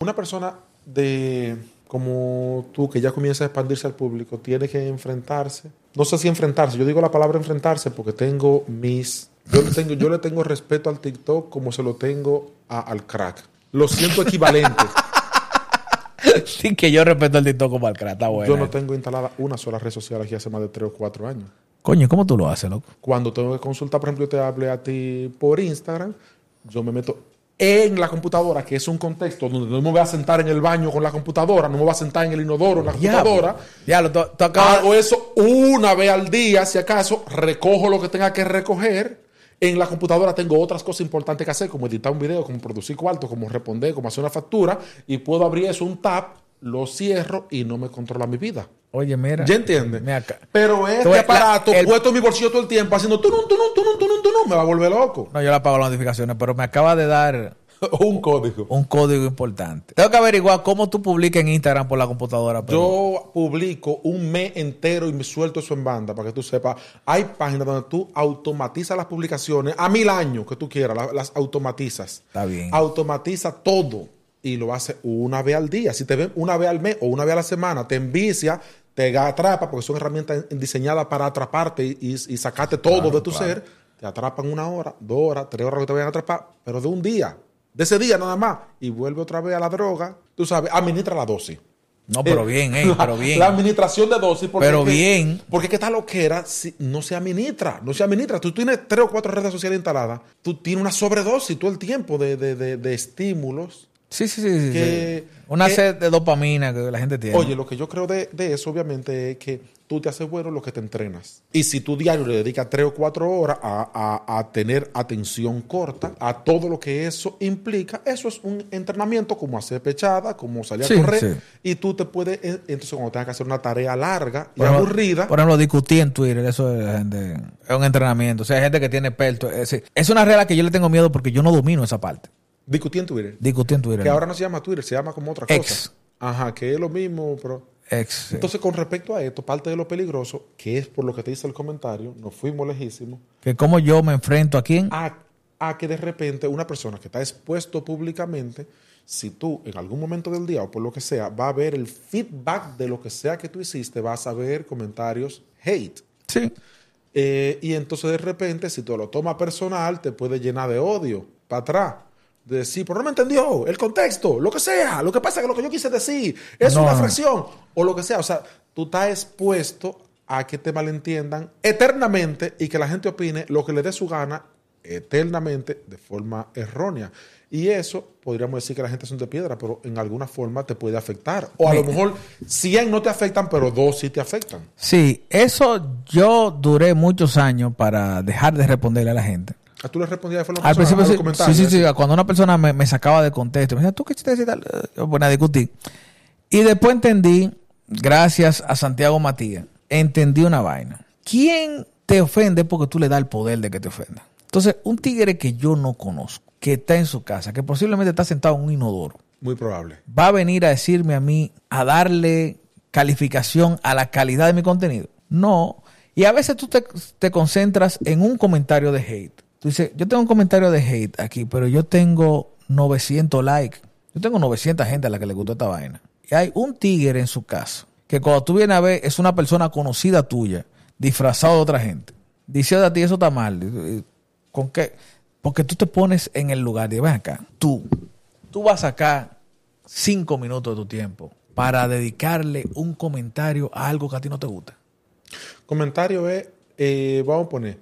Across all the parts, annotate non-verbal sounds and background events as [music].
Una persona de como tú que ya comienza a expandirse al público tiene que enfrentarse. No sé si enfrentarse, yo digo la palabra enfrentarse porque tengo mis yo le tengo yo le tengo respeto al TikTok como se lo tengo a- al crack. Lo siento equivalente. [laughs] Sí, que yo respeto el TikTok como al crack, está bueno. Yo no tengo instalada una sola red social aquí hace más de 3 o 4 años. Coño, ¿cómo tú lo haces, loco? Cuando tengo que consultar, por ejemplo, yo te hablé a ti por Instagram, yo me meto en la computadora, que es un contexto donde no me voy a sentar en el baño con la computadora, no me voy a sentar en el inodoro en la computadora. Ya, lo, Hago eso una vez al día, si acaso, recojo lo que tenga que recoger. En la computadora tengo otras cosas importantes que hacer, como editar un video, como producir cuarto, como responder, como hacer una factura, y puedo abrir eso, un tab, lo cierro y no me controla mi vida. Oye, mira. ¿Ya entiendes? Pero este Tú aparato la- el- puesto en mi bolsillo todo el tiempo, haciendo tunun, tunun, tunun, tunun, tunun, me va a volver loco. No, yo le apago las notificaciones, pero me acaba de dar [laughs] un código. un código importante. Tengo que averiguar cómo tú publicas en Instagram por la computadora. pero- Yo publico un mes entero y me suelto eso en banda para que tú sepas. Hay páginas donde tú automatizas las publicaciones a mil años que tú quieras, la- las automatizas. Está bien. Automatiza todo y lo hace una vez al día. Si te ven una vez al mes o una vez a la semana, te envicia, te atrapa, porque son herramientas diseñadas para atraparte y, y- y sacarte todo Claro, de tu claro. ser. Te atrapan una hora, dos horas, tres horas que te vayan a atrapar, pero de un día. De ese día nada más. Y vuelve otra vez a la droga. Tú sabes, administra la dosis. No, pero Eh, bien, eh, la, pero bien. La administración de dosis. Porque Pero es que- bien. Porque que esta loquera si- no se administra. No se administra. Tú tienes tres o cuatro redes sociales instaladas. Tú tienes una sobredosis todo el tiempo de, de- de- de estímulos. Sí, sí, sí. sí, que- sí. Una que- sed de dopamina que la gente tiene. Oye, lo que yo creo de, de eso, obviamente, es que tú te haces bueno lo que te entrenas. Y si tu diario le dedicas tres o cuatro horas a, a- a tener atención corta a todo lo que eso implica, eso es un entrenamiento como hacer pechada, como salir Sí, a correr. sí. Y tú te puedes, entonces cuando tengas que hacer una tarea larga y Por aburrida, Por ejemplo, discutí en Twitter, eso es, la gente, es un entrenamiento. O sea, hay gente que tiene experto. Es, es una regla que yo le tengo miedo porque yo no domino esa parte. Discutí en Twitter. Discutí en Twitter. Que ahora no se llama Twitter, se llama como otra Ex. cosa. Ajá, que es lo mismo, pero... Ex. sí. Entonces, con respecto a esto, parte de lo peligroso, que es por lo que te dice el comentario, nos fuimos lejísimos, que como yo me enfrento a quién. a, a que de repente una persona que está expuesto públicamente, si tú en algún momento del día o por lo que sea, va a ver el feedback de lo que sea que tú hiciste, vas a ver comentarios hate. Sí. Eh, y entonces de repente, si tú lo tomas personal, te puede llenar de odio para atrás. De decir, pero no me entendió, el contexto, lo que sea, lo que pasa es que lo que yo quise decir es No, una fracción, o lo que sea. O sea, tú estás expuesto a que te malentiendan eternamente y que la gente opine lo que le dé su gana eternamente de forma errónea. Y eso podríamos decir que la gente son de piedra, pero en alguna forma te puede afectar. O a lo mejor 100 no te afectan, pero dos sí te afectan. Sí, eso yo duré muchos años para dejar de responderle a la gente. ¿A tú le respondías de forma Al personal principio a los sí, sí, sí, sí, cuando una persona me, me sacaba de contexto, me decía, ¿tú qué quisiste decir? tal?" Eh, Yo ponía a discutir. Y después entendí, gracias a Santiago Matías, entendí una vaina. ¿Quién te ofende porque tú le das el poder de que te ofenda? Entonces, un tigre que yo no conozco, que está en su casa, que posiblemente está sentado en un inodoro, Muy probable. va a venir a decirme a mí, a darle calificación a la calidad de mi contenido. No. Y a veces tú te, te concentras en un comentario de hate. Tú dices, yo tengo un comentario de hate aquí, pero yo tengo 900 likes. Yo tengo 900 gente a la que le gustó esta vaina. Y hay un tigre en su caso, que cuando tú vienes a ver, es una persona conocida tuya, disfrazado de otra gente. Dice a ti, eso está mal. ¿Con qué? Porque tú te pones en el lugar de, ven acá, tú, tú vas a sacar cinco minutos de tu tiempo para dedicarle un comentario a algo que a ti no te gusta. Comentario es, eh, vamos a poner,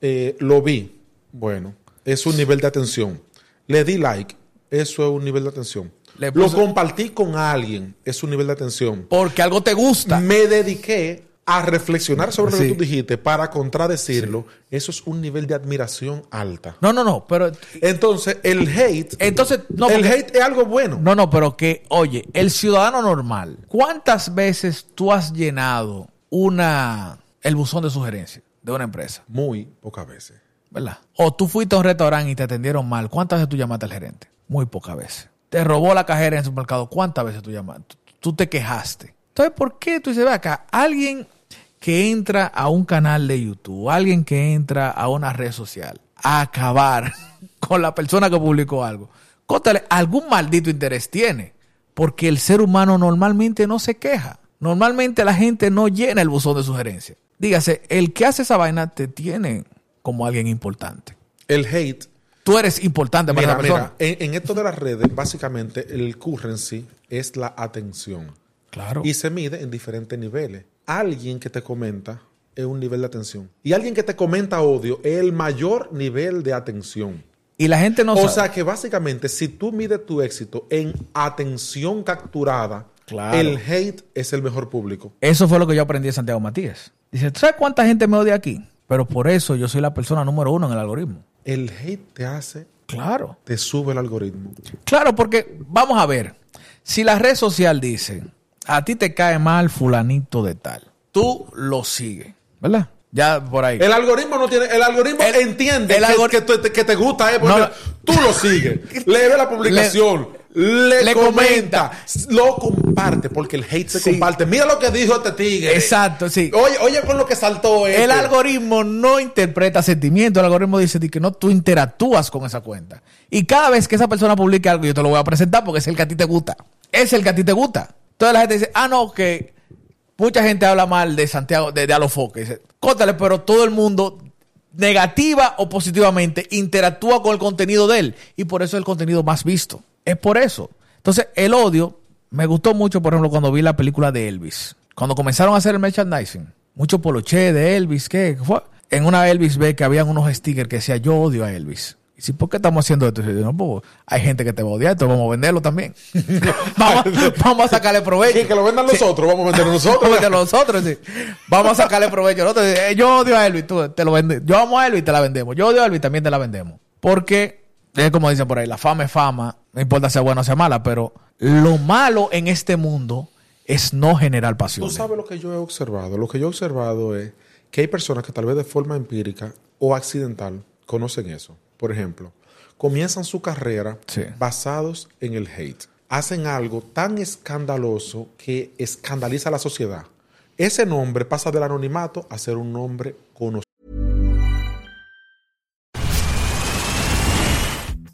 eh, lo vi. Bueno, es un nivel de atención. Le di like, eso es un nivel de atención. Le Lo compartí con alguien, es un nivel de atención. Porque algo te gusta. Me dediqué a reflexionar sobre lo que tú dijiste para contradecirlo. Eso es un nivel de admiración alta. No, no, no, pero Entonces, el hate, entonces no, el porque- hate es algo bueno. no, no, pero que, oye, el ciudadano normal, ¿cuántas veces tú has llenado una el buzón de sugerencias de una empresa? Muy pocas veces. ¿Verdad? O tú fuiste a un restaurante y te atendieron mal. ¿Cuántas veces tú llamaste al gerente? Muy pocas veces. Te robó la cajera en el supermercado. ¿Cuántas veces tú llamaste? Tú, te quejaste. Entonces, ¿por qué tú dices, ve acá, alguien que entra a un canal de YouTube, alguien que entra a una red social, a acabar [laughs] con la persona que publicó algo? Cótale, algún maldito interés tiene. Porque el ser humano normalmente no se queja. Normalmente la gente no llena el buzón de sugerencias. Dígase, el que hace esa vaina te tiene como alguien importante. El hate Tú eres importante para Mira, persona. mira, en, en esto de las redes, básicamente el currency es la atención. Claro. Y se mide en diferentes niveles. Alguien que te comenta es un nivel de atención. Y alguien que te comenta odio es el mayor nivel de atención. Y la gente no o sabe. sea que básicamente, si tú mides tu éxito en atención capturada, Claro. el hate es el mejor público. Eso fue lo que yo aprendí de Santiago Matías. Dice, ¿tú sabes cuánta gente me odia aquí? Pero por eso yo soy la persona número uno en el algoritmo. El hate te hace, Claro. te sube el algoritmo. Claro, porque vamos a ver. Si la red social dice, a ti te cae mal fulanito de tal, tú lo sigues, ¿verdad? Ya por ahí. El algoritmo no tiene, el algoritmo El- entiende el que, algor- que te, que te gusta, eh, porque No, no. tú lo sigues, [laughs] le ve la publicación, le, le comenta, lo comparte, porque el hate se Sí. comparte. Mira lo que dijo este tigre. Exacto, sí. Oye, oye con lo que saltó este. El algoritmo no interpreta sentimientos, el algoritmo dice di que no, tú interactúas con esa cuenta. Y cada vez que esa persona publique algo, yo te lo voy a presentar porque es el que a ti te gusta. Es el que a ti te gusta. Entonces la gente dice, ah, no, que mucha gente habla mal de Santiago, de, de Alofoque. Dice, cótale, pero todo el mundo, negativa o positivamente, interactúa con el contenido de él. Y por eso es el contenido más visto. Es por eso. Entonces, el odio me gustó mucho, por ejemplo, cuando vi la película de Elvis. Cuando comenzaron a hacer el merchandising. Mucho poloche de Elvis, ¿qué fue? En una Elvis ve que habían unos stickers que decía yo odio a Elvis. Y si, ¿por qué estamos haciendo esto? Y yo, no, pues, hay gente que te va a odiar, entonces vamos a venderlo también. [laughs] vamos, [laughs] vamos a sacarle provecho. Que, que lo vendan Sí. nosotros, vamos a vender nosotros. [laughs] Vamos a venderlo nosotros, sí. Vamos a sacarle provecho. Nosotros, eh, yo odio a Elvis, tú te lo vendes. Yo amo a Elvis, te la vendemos. Yo odio a Elvis, también te la vendemos. Porque, es como dicen por ahí, la fama es fama, no importa sea buena o sea mala, pero lo malo en este mundo es no generar pasión. Tú sabes lo que yo he observado. Lo que yo he observado es que hay personas que tal vez de forma empírica o accidental conocen eso. Por ejemplo, comienzan su carrera Sí. basados en el hate. Hacen algo tan escandaloso que escandaliza a la sociedad. Ese nombre pasa del anonimato a ser un nombre conocido.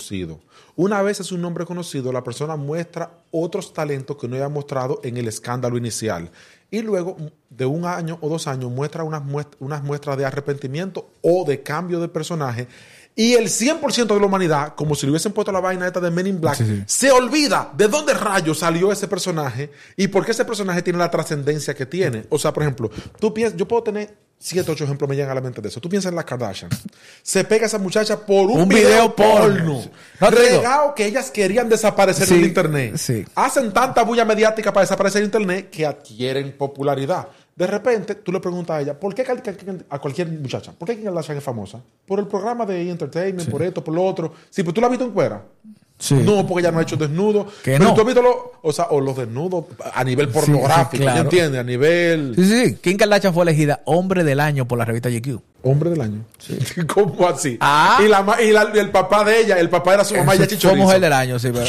Conocido. Una vez es un nombre conocido, la persona muestra otros talentos que no había mostrado en el escándalo inicial. Y luego, de un año o dos años, muestra unas muest- unas muestras de arrepentimiento o de cambio de personaje. Y el 100% de la humanidad, como si le hubiesen puesto la vaina esta de Men in Black, Sí, sí. se olvida de dónde rayos salió ese personaje y por qué ese personaje tiene la trascendencia que tiene. O sea, por ejemplo, tú piensas, yo puedo tener siete, ocho ejemplos me llegan a la mente de eso. Tú piensas en las Kardashian. Se pega esa muchacha por un, Un video, video porno. porno. Regao que ellas querían desaparecer Sí, del internet. sí. Hacen tanta bulla mediática para desaparecer del internet que adquieren popularidad. De repente, tú le preguntas a ella, ¿por qué a cualquier muchacha? ¿Por qué Kim Kardashian es famosa? Por el programa de E! Entertainment, por esto, por lo otro. Sí, pero tú la has visto en cuera. Sí. No, porque ella no ha hecho desnudo. Que pero no. tú has visto los, o sea, o los desnudos a nivel pornográfico, sí, claro. ¿ya entiendes? A nivel Sí, sí, sí. Kim Kardashian fue elegida hombre del año por la revista GQ. hombre del año. [laughs] ¿Cómo así? Ah. Y, la, y la- y el papá de ella, el papá era su mamá, ella Eso fue chichorizo. mujer del año, sí, pero.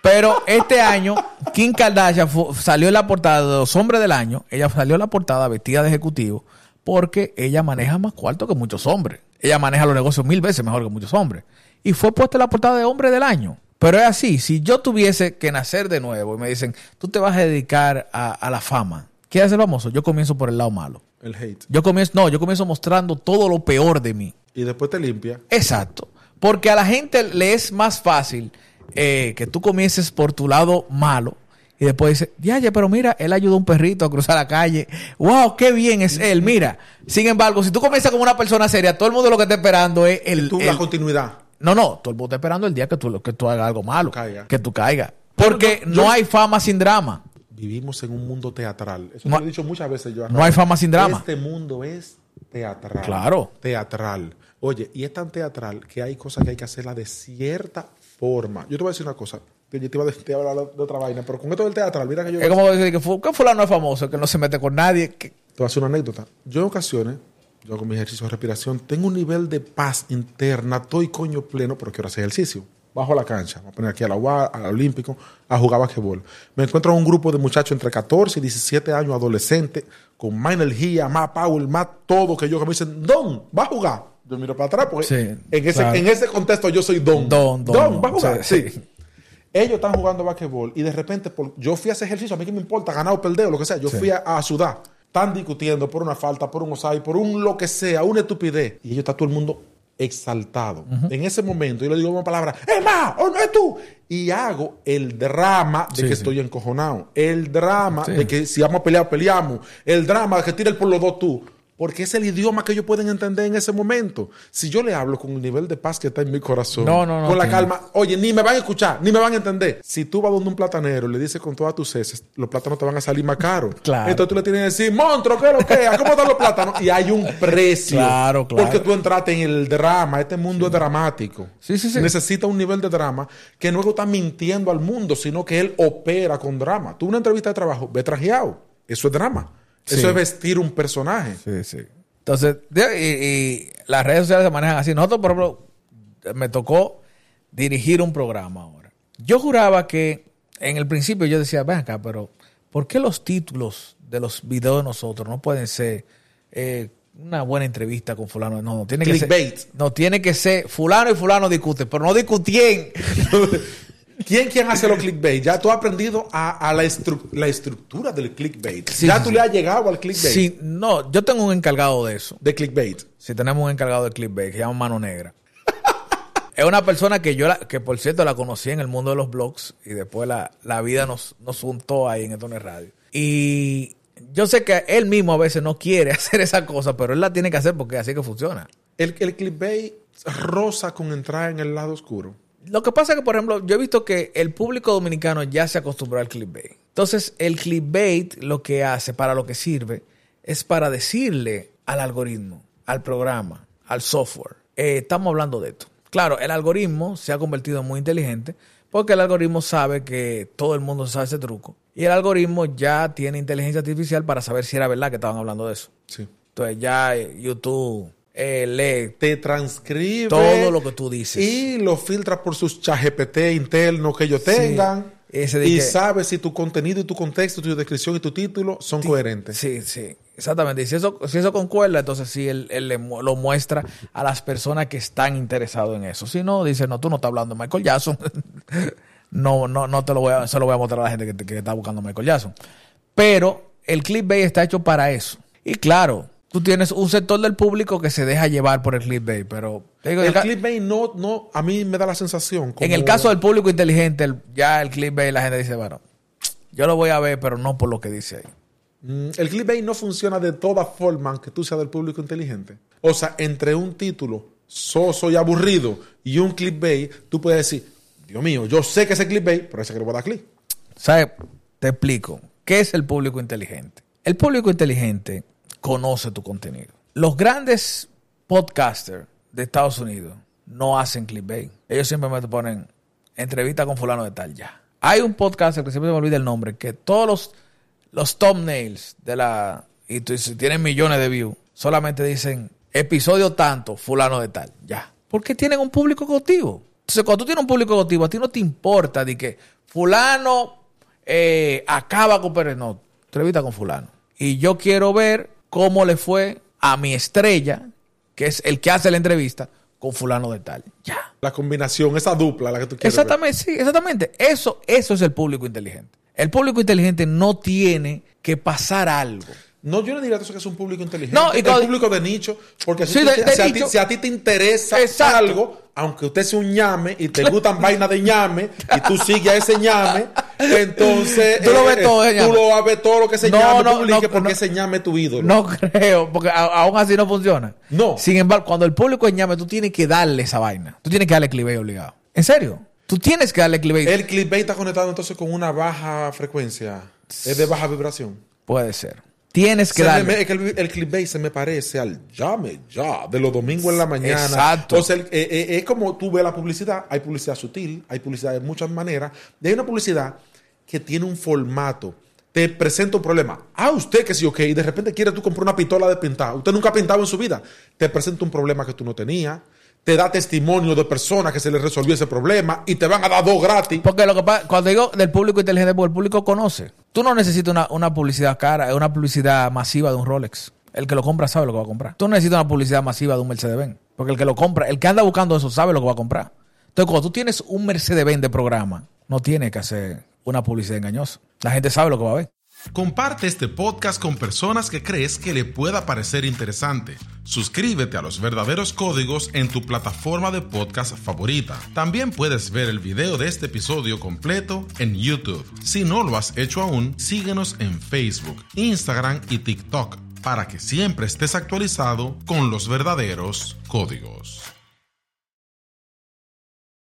Pero este año, Kim Kardashian salió en la portada de los hombres del año. Ella salió en la portada vestida de ejecutivo porque ella maneja más cuarto que muchos hombres. Ella maneja los negocios mil veces mejor que muchos hombres. Y fue puesta en la portada de hombre del año. Pero es así, si yo tuviese que nacer de nuevo y me dicen, tú te vas a dedicar a, a la fama, ¿quieres ser famoso? Yo comienzo por el lado malo. El hate. Yo comienzo, no, yo comienzo mostrando todo lo peor de mí. Y después te limpia. Exacto. Porque a la gente le es más fácil eh, que tú comiences por tu lado malo y después dices, ya, pero mira, él ayudó a un perrito a cruzar la calle. ¡Wow! ¡Qué bien es él! Mira. Sin embargo, si tú comienzas como una persona seria, todo el mundo lo que está esperando es el. Tú, el- la continuidad. No, no, todo el mundo está esperando el día que tú, que tú hagas algo malo. Caiga. Que tú caigas. Porque Yo- no hay fama sin drama. Vivimos en un mundo teatral. Eso No- lo he dicho muchas veces yo. no hay fama sin drama. Este mundo es teatral. Claro. Teatral. Oye, y es tan teatral que hay cosas que hay que hacerla de cierta forma. Yo te voy a decir una cosa. Yo te iba a decir- te iba a hablar de otra vaina, pero con esto del teatral, mira que yo. Es como decir que, fu- que fulano es famoso, que no se mete con nadie. que- Te voy a hacer una anécdota. Yo en ocasiones, yo hago mis ejercicios de respiración, tengo un nivel de paz interna, estoy coño pleno, pero quiero hacer ejercicio. Bajo a la cancha, voy a poner aquí a la UA, al Olímpico, a jugar basquetbol. Me encuentro a un grupo de muchachos entre 14 y 17 años, adolescentes, con más energía, más power, más todo que yo, que me dicen, Don, va a jugar. Yo miro para atrás, porque Sí, en, ese, claro. en ese contexto yo soy Don. Don, don, va a jugar. sí. Ellos están jugando basquetbol y de repente por- yo fui a hacer ejercicio, a mí que me importa, ganar o perder o lo que sea. Yo fui a, a sudar. Están discutiendo por una falta, por un osai, por un lo que sea, una estupidez. Y ellos está todo el mundo exaltado. En ese momento yo le digo una palabra, es más, o no es tú. Y hago el drama de Sí, que sí. estoy encojonado. El drama Sí. de que si vamos a pelear, peleamos. El drama de que tira el por los dos tú. Porque es el idioma que ellos pueden entender en ese momento. Si yo le hablo con el nivel de paz que está en mi corazón, No, no, no, con la calma, oye, ni me van a escuchar, ni me van a entender. Si tú vas donde un platanero y le dices con todas tus heces, los plátanos te van a salir más caros. [laughs] Claro. Entonces tú le tienes que decir, monstruo, ¿qué es lo que es? ¿Cómo están los plátanos? Y hay un precio. Claro, claro. Porque tú entraste en el drama. Este mundo es dramático. Sí, sí, sí. Necesita un nivel de drama que no está mintiendo al mundo, sino que él opera con drama. Tú una entrevista de trabajo, ve trajeado. Eso es drama. Sí. Eso es vestir un personaje. Sí, sí. Entonces, y, y las redes sociales se manejan así. Nosotros, por ejemplo, me tocó dirigir un programa ahora. Yo juraba que en el principio yo decía, ven acá, pero ¿por qué los títulos de los videos de nosotros no pueden ser eh, una buena entrevista con fulano? No, no tiene que Clickbait. ser. No, tiene que ser fulano y fulano discuten, pero no discutien. [laughs] ¿Quién, quién hace los clickbait? Ya tú has aprendido a, a la, estru- la estructura del clickbait. Sí, ya sí, tú sí. le has llegado al clickbait. Sí, no, yo tengo un encargado de eso. De clickbait. Si tenemos un encargado de clickbait que se llama Mano Negra. [laughs] es una persona que yo, la- que por cierto, la conocí en el mundo de los blogs y después la, la vida nos, nos juntó ahí en Etones Radio. Y yo sé que él mismo a veces no quiere [laughs] hacer esa cosa, pero él la tiene que hacer porque así que funciona. El, el clickbait rosa con entrar en el lado oscuro. Lo que pasa es que, por ejemplo, yo he visto que el público dominicano ya se acostumbró al clickbait. Entonces, el clickbait lo que hace, para lo que sirve, es para decirle al algoritmo, al programa, al software, eh, estamos hablando de esto. Claro, el algoritmo se ha convertido en muy inteligente porque el algoritmo sabe que todo el mundo sabe ese truco. Y el algoritmo ya tiene inteligencia artificial para saber si era verdad que estaban hablando de eso. Sí. Entonces, ya eh, YouTube eh, lee Te transcribe todo lo que tú dices. y lo filtra por sus ChatGPT internos que ellos Sí. tengan. Ese de y que- sabe si tu contenido y tu contexto, tu descripción y tu título son coherentes. Sí, sí. Exactamente. Y si eso, si eso concuerda, entonces sí, él, él le lo muestra a las personas que están interesadas en eso. Si no, dice, no, tú no estás hablando de Michael Jackson. [laughs] no, no, no te lo voy a, se lo voy a mostrar a la gente que, que está buscando a Michael Jackson. Pero el clickbait está hecho para eso. Y claro, tú tienes un sector del público que se deja llevar por el clickbait, pero digo, El clickbait no, no, a mí me da la sensación. como- en el caso del público inteligente, el- ya el clickbait, la gente dice, bueno, yo lo voy a ver, pero no por lo que dice ahí. Mm, El clickbait no funciona de todas formas, aunque tú seas del público inteligente. O sea, entre un título soso y aburrido y un clickbait, tú puedes decir, Dios mío, yo sé que ese clickbait, pero ese que le voy a dar click. ¿Sabes? Te explico. ¿Qué es el público inteligente? El público inteligente conoce tu contenido. Los grandes podcasters de Estados Unidos no hacen clickbait. Ellos simplemente ponen entrevista con fulano de tal ya. Hay un podcaster que siempre me olvida el nombre, que todos los, los thumbnails de la... Y si tienen millones de views, solamente dicen episodio tanto, fulano de tal, ya. Porque tienen un público cautivo. Entonces, cuando tú tienes un público cautivo, a ti no te importa de que fulano eh, acaba con Pérez. No, entrevista con fulano. Y yo quiero ver cómo le fue a mi estrella, que es el que hace la entrevista, con fulano de tal. Ya. La combinación, esa dupla, la que tú quieres. ver. Exactamente, sí, exactamente. Eso, eso es el público inteligente. El público inteligente no tiene que pasar algo. No, yo no diría eso que es un público inteligente. No, y el cuando- público de nicho. Porque si, Sí, tú- de- de si a ti, nicho. si a ti te interesa Exacto. algo, aunque usted sea un ñame y te gustan vainas de ñame y tú sigues a ese ñame, entonces [laughs] Tú lo ves todo, tú lo vas a ver todo lo que ese No, ñame no, publique no, porque no. ese ñame es tu ídolo. No creo, porque a- aún así no funciona. No. Sin embargo, cuando el público es ñame, tú tienes que darle esa vaina. Tú tienes que darle clickbait obligado. ¿En serio? Tú tienes que darle clickbait. El clickbait está conectado entonces con una baja frecuencia. Es de baja vibración. Puede ser. Tienes que darle. me- el, el clickbait se me parece al llame ya de los domingos en la mañana. Exacto. O sea, eh, eh, es como tú ves la publicidad. Hay publicidad sutil, hay publicidad de muchas maneras. Y hay una publicidad que tiene un formato. Te presenta un problema. Ah, usted que sí, ok. Y de repente quiere tú comprar una pistola de pintar. Usted nunca ha pintado en su vida. Te presenta un problema que tú no tenías. Te da testimonio de personas que se les resolvió ese problema y te van a dar dos gratis. Porque lo que pasa, cuando digo del público inteligente, porque el público conoce. Tú no necesitas una, una publicidad cara, una publicidad masiva de un Rolex. El que lo compra sabe lo que va a comprar. Tú no necesitas una publicidad masiva de un Mercedes-Benz. Porque el que lo compra, el que anda buscando eso, sabe lo que va a comprar. Entonces, cuando tú tienes un Mercedes-Benz de programa, no tienes que hacer una publicidad engañosa. La gente sabe lo que va a ver. Comparte este podcast con personas que crees que le pueda parecer interesante. Suscríbete a los verdaderos códigos en tu plataforma de podcast favorita. También puedes ver el video de este episodio completo en YouTube. Si no lo has hecho aún, síguenos en Facebook, Instagram y TikTok para que siempre estés actualizado con los verdaderos códigos.